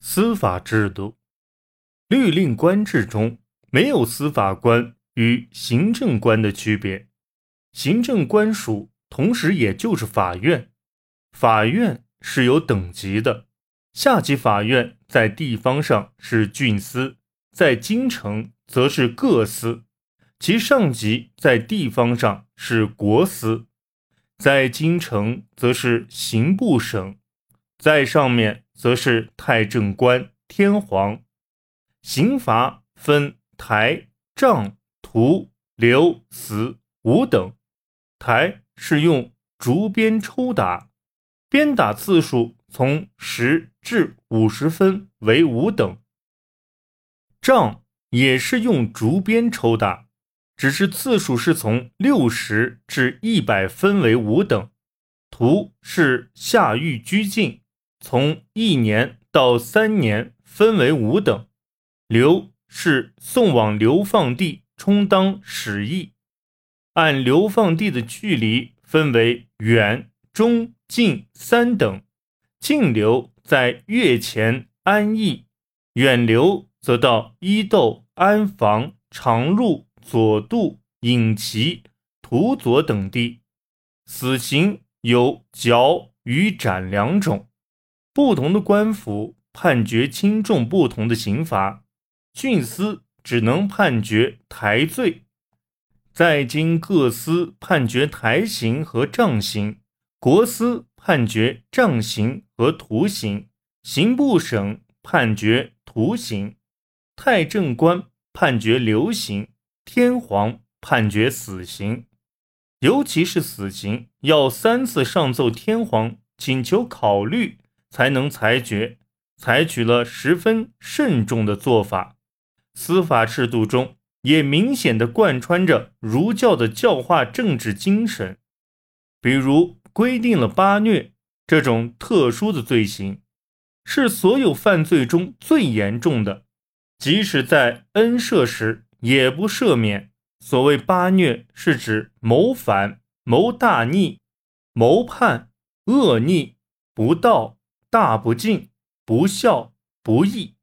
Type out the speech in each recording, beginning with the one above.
司法制度，律令官制中没有司法官与行政官的区别。行政官署同时也就是法院，法院是有等级的。下级法院在地方上是郡司，在京城则是各司，其上级在地方上是国司，在京城则是刑部省，在上面。则是太政官、天皇，刑罚分台、杖、徒、流、死、五等。台是用竹鞭抽打，鞭打次数从十至五十分为五等。杖也是用竹鞭抽打，只是次数是从六十至一百分为五等。徒是下狱拘禁。从一年到三年分为五等，流是送往流放地充当使役，按流放地的距离分为远、中、近三等。近流在月前安邑，远流则到伊豆、安房、长鹿、佐渡、隐岐、土佐等地。死刑有绞与斩两种。不同的官府判决轻重不同的刑罚，郡司只能判决台罪，在京各司判决台刑和杖刑，国司判决杖刑和徒刑，刑部省判决徒刑，太政官判决流刑，天皇判决死刑。尤其是死刑，要三次上奏天皇，请求考虑。才能裁决，采取了十分慎重的做法。司法制度中也明显的贯穿着儒教的教化政治精神。比如规定了八虐这种特殊的罪行，是所有犯罪中最严重的，即使在恩赦时也不赦免。所谓八虐，是指谋反、谋大逆、谋叛、恶逆、不道。大不敬、不孝、不义，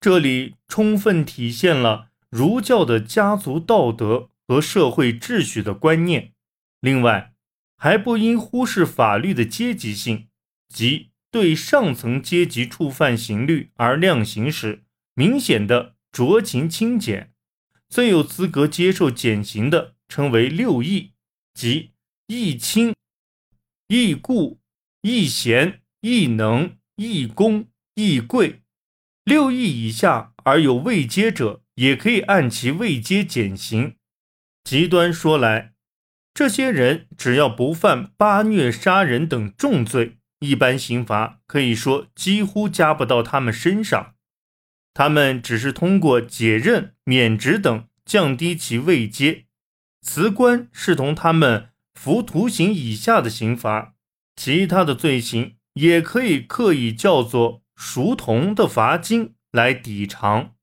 这里充分体现了儒教的家族道德和社会秩序的观念。另外，还不应忽视法律的阶级性，即对上层阶级触犯刑律而量刑时，明显的酌情轻减。最有资格接受减刑的，称为六义，即义亲、义故、义贤。亦能亦功亦贵，六亿以下而有未阶者，也可以按其未阶减刑。极端说来，这些人只要不犯八虐杀人等重罪，一般刑罚可以说几乎加不到他们身上。他们只是通过解任、免职等降低其位阶，辞官视同他们服徒刑以下的刑罚，其他的罪行。也可以刻意叫做“熟铜”的罚金来抵偿。